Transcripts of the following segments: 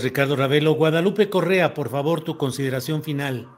Ricardo Ravelo. Guadalupe Correa, por favor, tu consideración final.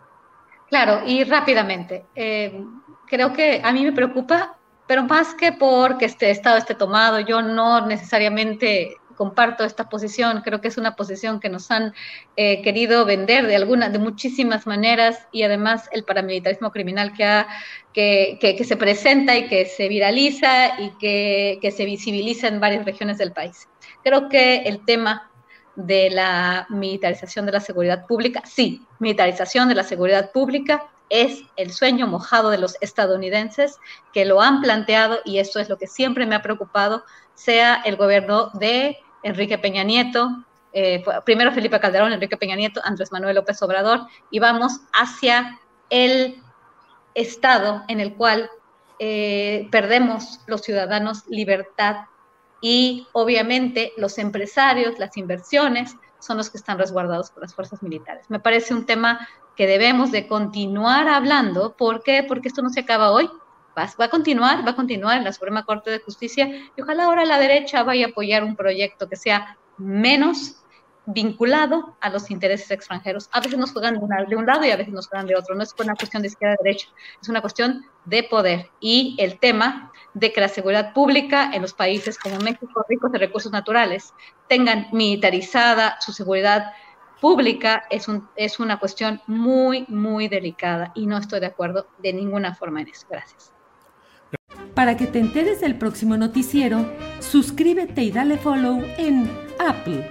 Claro, y rápidamente. Eh, creo que a mí me preocupa, pero más que porque este Estado esté tomado, yo no necesariamente comparto esta posición, creo que es una posición que nos han eh, querido vender de algunas, de muchísimas maneras y además el paramilitarismo criminal que, se presenta y que se viraliza y que se visibiliza en varias regiones del país. Creo que el tema de la militarización de la seguridad pública. Sí, militarización de la seguridad pública es el sueño mojado de los estadounidenses que lo han planteado y eso es lo que siempre me ha preocupado, sea el gobierno de Enrique Peña Nieto, eh, primero Felipe Calderón, Enrique Peña Nieto, Andrés Manuel López Obrador, y vamos hacia el estado en el cual eh, perdemos los ciudadanos libertad y obviamente los empresarios, las inversiones, son los que están resguardados por las fuerzas militares. Me parece un tema que debemos de continuar hablando. ¿Por qué? Porque esto no se acaba hoy. Va, va, a continuar, va a continuar en la Suprema Corte de Justicia y ojalá ahora la derecha vaya a apoyar un proyecto que sea menos vinculado a los intereses extranjeros. A veces nos juegan de, un lado y a veces nos juegan de otro. No es una cuestión de izquierda-derecha, es una cuestión de poder. Y el tema de que la seguridad pública en los países como México, ricos de recursos naturales, tengan militarizada su seguridad pública es, un, es una cuestión muy, muy delicada y no estoy de acuerdo de ninguna forma en eso. Gracias. Para que te enteres del próximo noticiero, suscríbete y dale follow en Apple,